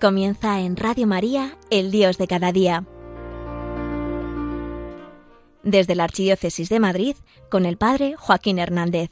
Comienza en Radio María, el Dios de cada día. Desde la Archidiócesis de Madrid, con el Padre Joaquín Hernández.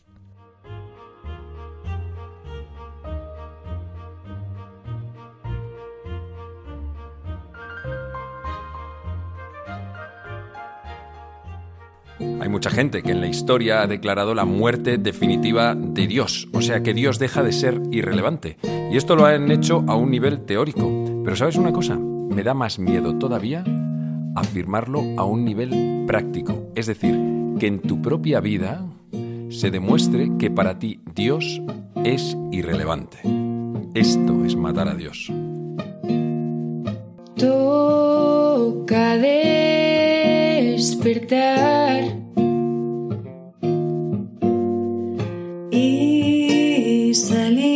Hay mucha gente que en la historia ha declarado la muerte definitiva de Dios, o sea que Dios deja de ser irrelevante. Y esto lo han hecho a un nivel teórico. Pero ¿sabes una cosa? Me da más miedo todavía afirmarlo a un nivel práctico. Es decir, que en tu propia vida se demuestre que para ti Dios es irrelevante. Esto es matar a Dios. Toca despertar y salir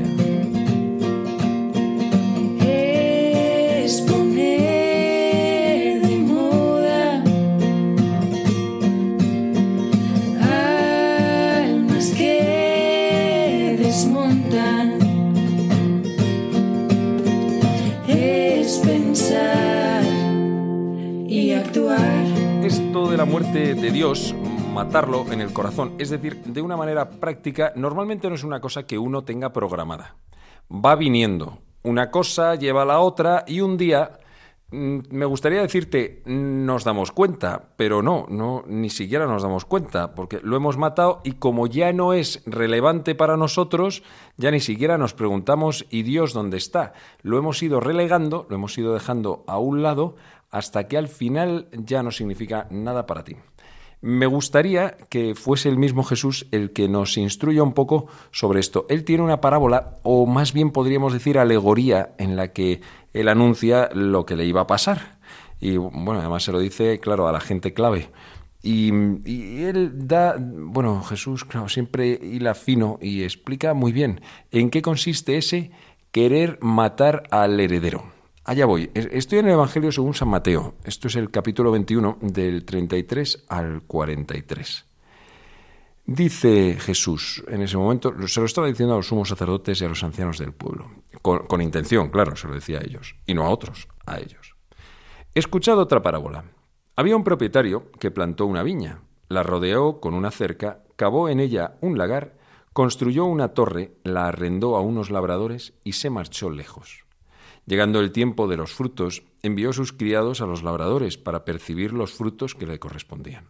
La muerte de Dios, matarlo en el corazón, es decir, de una manera práctica, normalmente no es una cosa que uno tenga programada. Va viniendo. Una cosa lleva a la otra y un día, me gustaría decirte, nos damos cuenta, pero no, no, ni siquiera nos damos cuenta, porque lo hemos matado y como ya no es relevante para nosotros, ya ni siquiera nos preguntamos, ¿y Dios dónde está? Lo hemos ido relegando, lo hemos ido dejando a un lado, hasta que al final ya no significa nada para ti. Me gustaría que fuese el mismo Jesús el que nos instruya un poco sobre esto. Él tiene una parábola, o más bien podríamos decir alegoría, en la que él anuncia lo que le iba a pasar. Y bueno, además se lo dice, claro, a la gente clave. Y, él da, bueno, Jesús, claro, siempre hila fino y explica muy bien en qué consiste ese querer matar al heredero. Allá voy. Estoy en el Evangelio según San Mateo. Esto es el capítulo 21 del 33 al 43. Dice Jesús en ese momento, se lo estaba diciendo a los sumos sacerdotes y a los ancianos del pueblo, con, con intención, claro, se lo decía a ellos, y no a otros, a ellos. He escuchado otra parábola. Había un propietario que plantó una viña, la rodeó con una cerca, cavó en ella un lagar, construyó una torre, la arrendó a unos labradores y se marchó lejos. Llegando el tiempo de los frutos, envió sus criados a los labradores para percibir los frutos que le correspondían.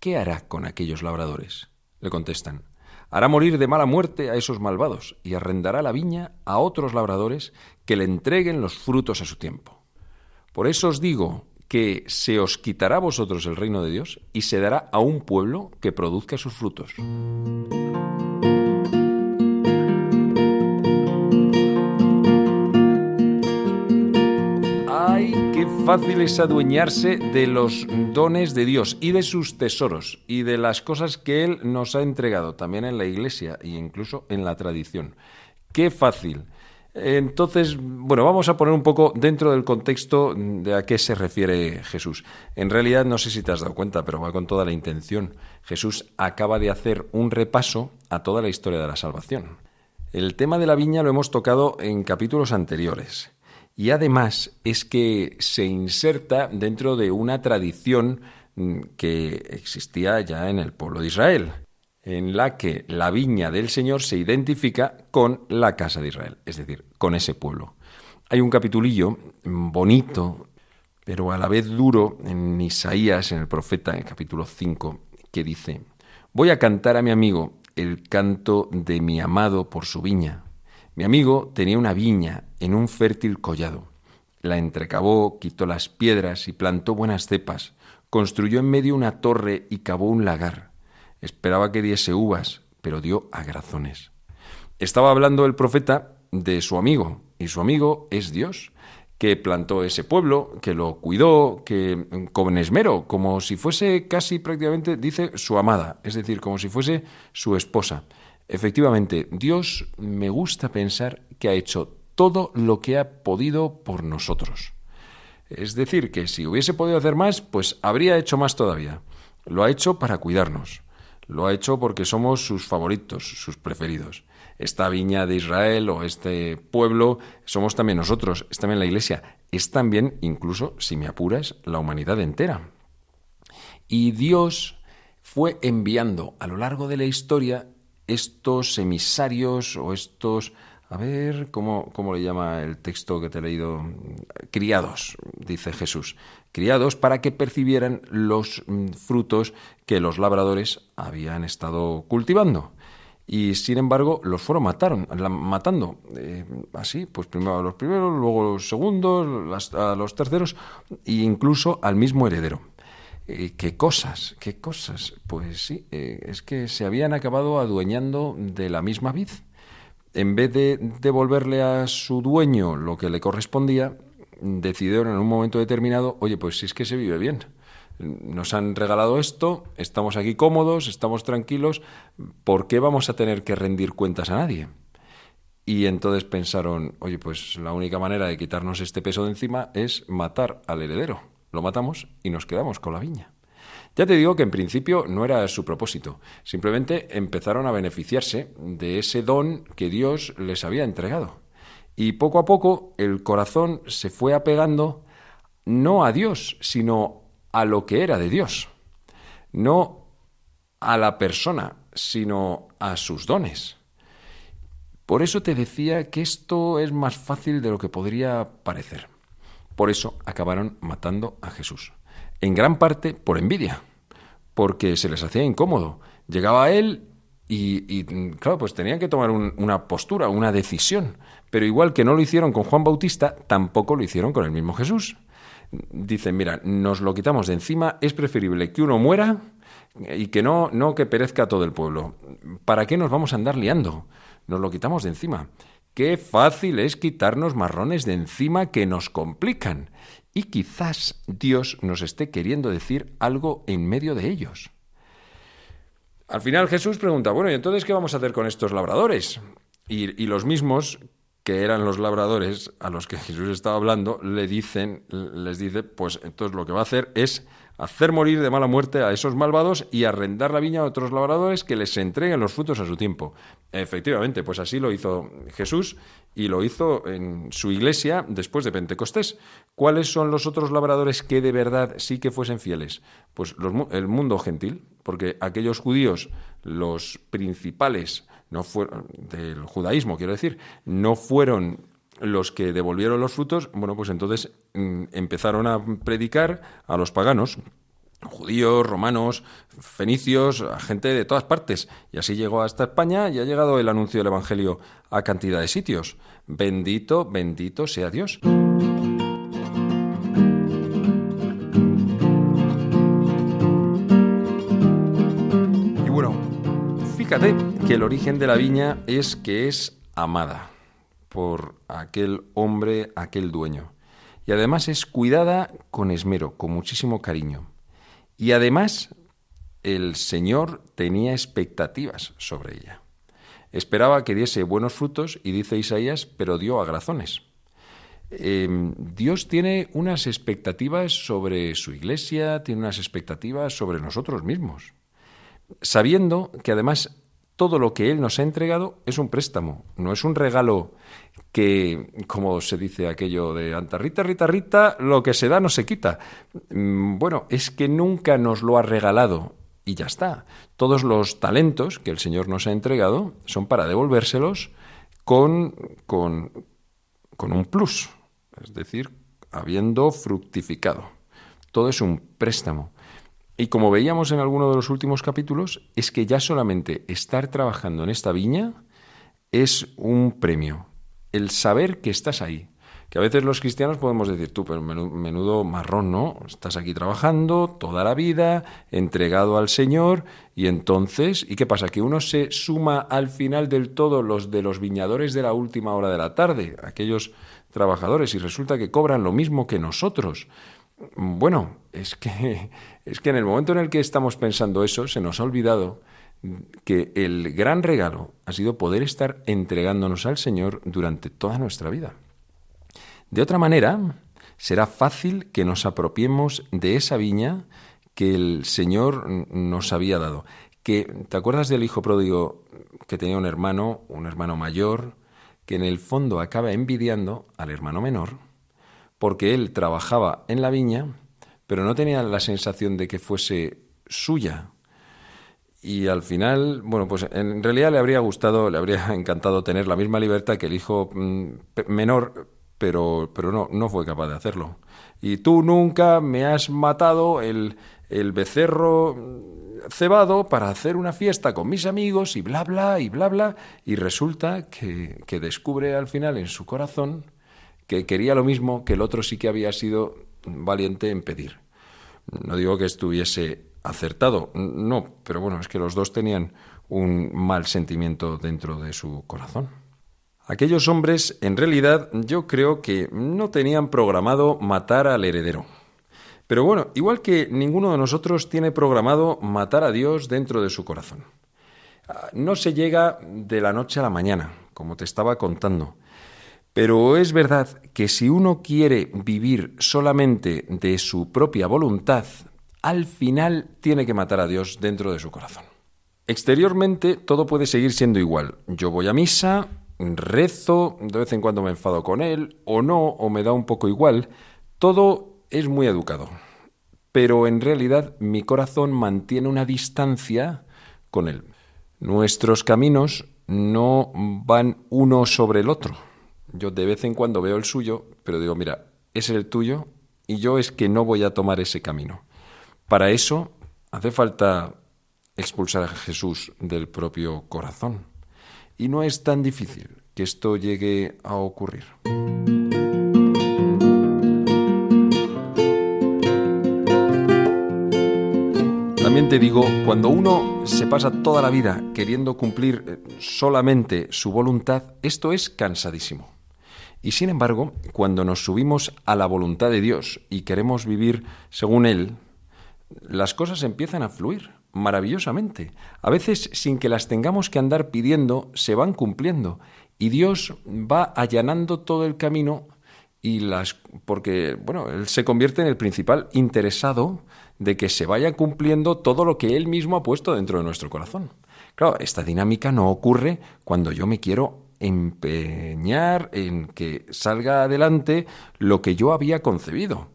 ¿qué hará con aquellos labradores? Le contestan, hará morir de mala muerte a esos malvados y arrendará la viña a otros labradores que le entreguen los frutos a su tiempo. Por eso os digo que se os quitará a vosotros el reino de Dios y se dará a un pueblo que produzca sus frutos. Fácil es adueñarse de los dones de Dios y de sus tesoros y de las cosas que Él nos ha entregado, también en la Iglesia e incluso en la tradición. Qué fácil. Entonces, bueno, vamos a poner un poco dentro del contexto de a qué se refiere Jesús. En realidad, no sé si te has dado cuenta, pero va con toda la intención. Jesús acaba de hacer un repaso a toda la historia de la salvación. El tema de la viña lo hemos tocado en capítulos anteriores. Y además es que se inserta dentro de una tradición mm, que existía ya en el pueblo de Israel, en la que la viña del Señor se identifica con la casa de Israel, es decir, con ese pueblo. Hay un capitulillo mm, bonito, pero a la vez duro, en Isaías, en el profeta, en el capítulo 5, que dice, voy a cantar a mi amigo el canto de mi amado por su viña. Mi amigo tenía una viña en un fértil collado. La entrecavó, quitó las piedras y plantó buenas cepas. Construyó en medio una torre y cavó un lagar. Esperaba que diese uvas, pero dio agrazones. Estaba hablando el profeta de su amigo, y su amigo es Dios, que plantó ese pueblo, que lo cuidó, que con esmero, como si fuese casi prácticamente, dice, su amada, es decir, como si fuese su esposa. Efectivamente, Dios me gusta pensar que ha hecho todo lo que ha podido por nosotros. Es decir, que si hubiese podido hacer más, pues habría hecho más todavía. Lo ha hecho para cuidarnos. Lo ha hecho porque somos sus favoritos, sus preferidos. Esta viña de Israel o este pueblo somos también nosotros, es también la Iglesia, es también, incluso, si me apuras, la humanidad entera. Y Dios fue enviando a lo largo de la historia estos emisarios o estos a ver, ¿cómo, ¿cómo, le llama el texto que te he leído? Criados, dice Jesús. Criados para que percibieran los mm, frutos que los labradores habían estado cultivando. Y sin embargo, los fueron mataron, matando. Eh, así, pues primero a los primeros, luego a los segundos, a los terceros, e incluso al mismo heredero. Eh, ¿Qué cosas? ¿Qué cosas? Pues sí, eh, es que se habían acabado adueñando de la misma vid en vez de devolverle a su dueño lo que le correspondía, decidieron en un momento determinado, oye, pues si es que se vive bien. Nos han regalado esto, estamos aquí cómodos, estamos tranquilos, ¿por qué vamos a tener que rendir cuentas a nadie? Y entonces pensaron, oye, pues la única manera de quitarnos este peso de encima es matar al heredero. Lo matamos y nos quedamos con la viña. Ya te digo que en principio no era su propósito, simplemente empezaron a beneficiarse de ese don que Dios les había entregado. Y poco a poco el corazón se fue apegando no a Dios, sino a lo que era de Dios. No a la persona, sino a sus dones. Por eso te decía que esto es más fácil de lo que podría parecer. Por eso acabaron matando a Jesús en gran parte por envidia, porque se les hacía incómodo. Llegaba él y, claro, pues tenían que tomar una postura, una decisión. Pero igual que no lo hicieron con Juan Bautista, tampoco lo hicieron con el mismo Jesús. Dicen, mira, nos lo quitamos de encima, es preferible que uno muera y que no, no que perezca todo el pueblo. ¿Para qué nos vamos a andar liando? Nos lo quitamos de encima. Qué fácil es quitarnos marrones de encima que nos complican. Y quizás Dios nos esté queriendo decir algo en medio de ellos. Al final Jesús pregunta, bueno, ¿y entonces qué vamos a hacer con estos labradores? Y, los mismos que eran los labradores a los que Jesús estaba hablando, le dicen, les dice, pues entonces lo que va a hacer es hacer morir de mala muerte a esos malvados y arrendar la viña a otros labradores que les entreguen los frutos a su tiempo. Efectivamente, pues así lo hizo Jesús y lo hizo en su iglesia después de Pentecostés. ¿Cuáles son los otros labradores que de verdad sí que fuesen fieles? Pues el mundo gentil, porque aquellos judíos, los principales no fueron, del judaísmo, quiero decir, no fueron los que devolvieron los frutos, bueno, pues entonces mm, empezaron a predicar a los paganos, judíos, romanos, fenicios, gente de todas partes. Y así llegó hasta España y ha llegado el anuncio del Evangelio a cantidad de sitios. Bendito, bendito sea Dios. Y bueno, fíjate que el origen de la viña es que es amada por aquel hombre, aquel dueño. Y además es cuidada con esmero, con muchísimo cariño. Y además el Señor tenía expectativas sobre ella. Esperaba que diese buenos frutos y dice Isaías, pero dio agrazones. Em, Dios tiene unas expectativas sobre su iglesia, tiene unas expectativas sobre nosotros mismos, sabiendo que además todo lo que Él nos ha entregado es un préstamo, no es un regalo que, como se dice aquello de Antarrita, Rita, Rita, lo que se da no se quita. Mm, bueno, es que nunca nos lo ha regalado y ya está. Todos los talentos que el Señor nos ha entregado son para devolvérselos con, con, con un plus, es decir, habiendo fructificado. Todo es un préstamo. Y como veíamos en alguno de los últimos capítulos, es que ya solamente estar trabajando en esta viña es un premio. El saber que estás ahí, que a veces los cristianos podemos decir, tú, pero menudo marrón, ¿no? Estás aquí trabajando toda la vida, entregado al Señor, y entonces, ¿y qué pasa? Que uno se suma al final del todo los de los viñadores de la última hora de la tarde, aquellos trabajadores, y resulta que cobran lo mismo que nosotros. Bueno, es que, es que en el momento en el que estamos pensando eso, se nos ha olvidado que el gran regalo ha sido poder estar entregándonos al Señor durante toda nuestra vida. De otra manera, será fácil que nos apropiemos de esa viña que el Señor nos había dado. Que, ¿Te acuerdas del hijo pródigo que tenía un hermano, un hermano mayor, que en el fondo acaba envidiando al hermano menor, porque él trabajaba en la viña, pero no tenía la sensación de que fuese suya. Y al final, bueno, pues en realidad le habría gustado, le habría encantado tener la misma libertad que el hijo mm, menor, pero, pero no, no fue capaz de hacerlo. Y tú nunca me has matado el, el becerro cebado para hacer una fiesta con mis amigos y bla, bla, y bla, bla. Y resulta que descubre al final en su corazón que quería lo mismo que el otro sí que había sido valiente en pedir. No digo que estuviese acertado, no, pero bueno, es que los dos tenían un mal sentimiento dentro de su corazón. Aquellos hombres, en realidad, yo creo que no tenían programado matar al heredero. Pero bueno, igual que ninguno de nosotros tiene programado matar a Dios dentro de su corazón. Ah, no se llega de la noche a la mañana, como te estaba contando. Pero es verdad que si uno quiere vivir solamente de su propia voluntad, al final tiene que matar a Dios dentro de su corazón. Exteriormente todo puede seguir siendo igual. Yo voy a misa, rezo, de vez en cuando me enfado con él, o no, o me da un poco igual, todo es muy educado. Pero en realidad mi corazón mantiene una distancia con él. Nuestros caminos no van uno sobre el otro. Yo de vez en cuando veo el suyo, pero digo, mira, es el tuyo y yo es que no voy a tomar ese camino. Para eso hace falta expulsar a Jesús del propio corazón. Y no es tan difícil que esto llegue a ocurrir. También te digo, cuando uno se pasa toda la vida queriendo cumplir eh, solamente su voluntad, esto es cansadísimo. Y sin embargo, cuando nos subimos a la voluntad de Dios y queremos vivir según Él, las cosas empiezan a fluir maravillosamente. A veces sin que las tengamos que andar pidiendo, se van cumpliendo. Y Dios va allanando todo el camino y las porque bueno, él se convierte en el principal interesado de que se vaya cumpliendo todo lo que él mismo ha puesto dentro de nuestro corazón. Claro, esta dinámica no ocurre cuando yo me quiero empeñar en que salga adelante lo que yo había concebido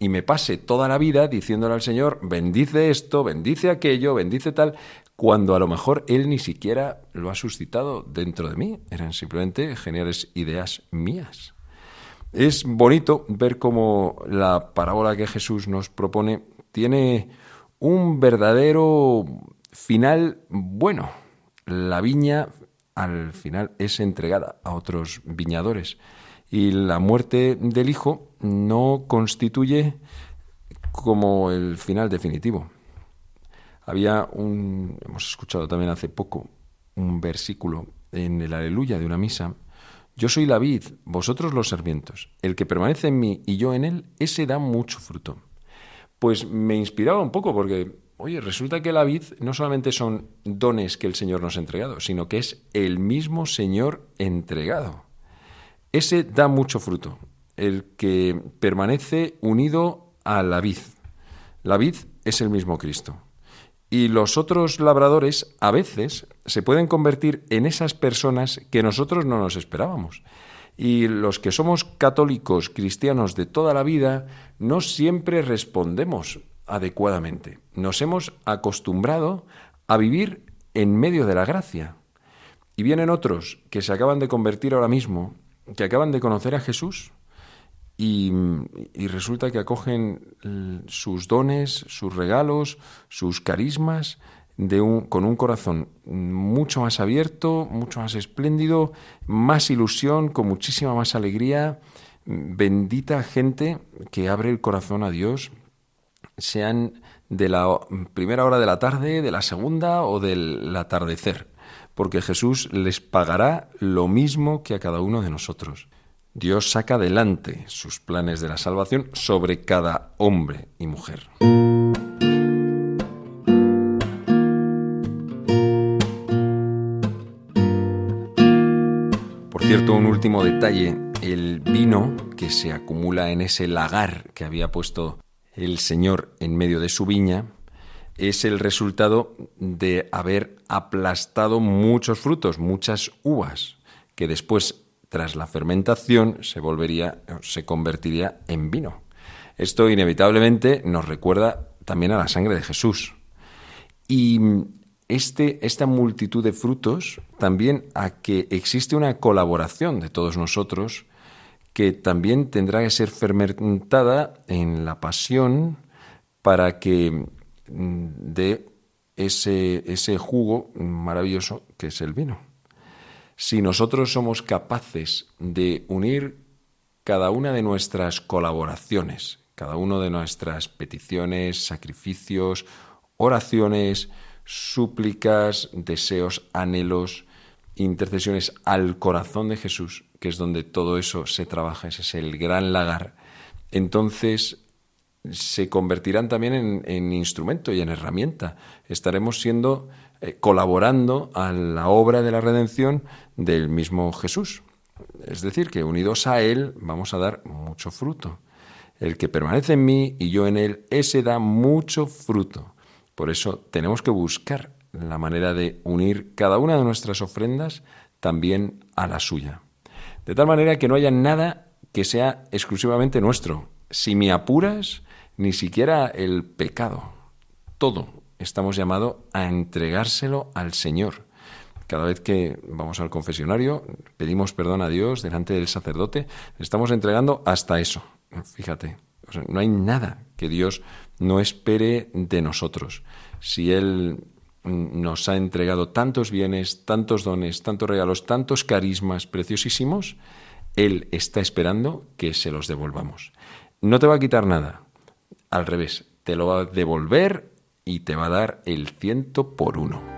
y me pase toda la vida diciéndole al Señor, bendice esto, bendice aquello, bendice tal, cuando a lo mejor Él ni siquiera lo ha suscitado dentro de mí. Eran simplemente geniales ideas mías. Es bonito ver cómo la parábola que Jesús nos propone tiene un verdadero final bueno. La viña al final es entregada a otros viñadores y la muerte del hijo no constituye como el final definitivo. Había un, hemos escuchado también hace poco, un versículo en el aleluya de una misa. Yo soy la vid, vosotros los sarmientos. El que permanece en mí y yo en él, ese da mucho fruto. Pues me inspiraba un poco porque, oye, resulta que la vid no solamente son dones que el Señor nos ha entregado, sino que es el mismo Señor entregado. Ese da mucho fruto, el que permanece unido a la vid. La vid es el mismo Cristo. Y los otros labradores a veces se pueden convertir en esas personas que nosotros no nos esperábamos. Y los que somos católicos cristianos de toda la vida no siempre respondemos adecuadamente. Nos hemos acostumbrado a vivir en medio de la gracia. Y vienen otros que se acaban de convertir ahora mismo que acaban de conocer a Jesús y, resulta que acogen sus dones, sus regalos, sus carismas con un corazón mucho más abierto, mucho más espléndido, más ilusión, con muchísima más alegría. Bendita gente que abre el corazón a Dios, sean de la primera hora de la tarde, de la segunda o del atardecer, porque Jesús les pagará lo mismo que a cada uno de nosotros. Dios saca adelante sus planes de la salvación sobre cada hombre y mujer. Por cierto, un último detalle, el vino que se acumula en ese lagar que había puesto el Señor en medio de su viña, es el resultado de haber aplastado muchos frutos, muchas uvas, que después tras la fermentación se volvería, se convertiría en vino. Esto inevitablemente nos recuerda también a la sangre de Jesús. Y este, esta multitud de frutos también a que existe una colaboración de todos nosotros que también tendrá que ser fermentada en la pasión para que mm, dé ese, ese jugo maravilloso que es el vino. Si nosotros somos capaces de unir cada una de nuestras colaboraciones, cada una de nuestras peticiones, sacrificios, oraciones, súplicas, deseos, anhelos, intercesiones al corazón de Jesús, que es donde todo eso se trabaja, ese es el gran lagar, entonces se convertirán también en, en instrumento y en herramienta. Estaremos siendo eh, colaborando a la obra de la redención del mismo Jesús. Es decir, que unidos a Él vamos a dar mucho fruto. El que permanece en mí y yo en Él, ese da mucho fruto. Por eso tenemos que buscar la manera de unir cada una de nuestras ofrendas también a la suya. De tal manera que no haya nada que sea exclusivamente nuestro. Si me apuras, ni siquiera el pecado. Todo estamos llamados a entregárselo al Señor. Cada vez que vamos al confesionario, pedimos perdón a Dios delante del sacerdote, estamos entregando hasta eso. Fíjate, no hay nada que Dios no espere de nosotros. Si Él nos ha entregado tantos bienes, tantos dones, tantos regalos, tantos carismas preciosísimos, Él está esperando que se los devolvamos. No te va a quitar nada, al revés, te lo va a devolver y te va a dar el ciento por uno.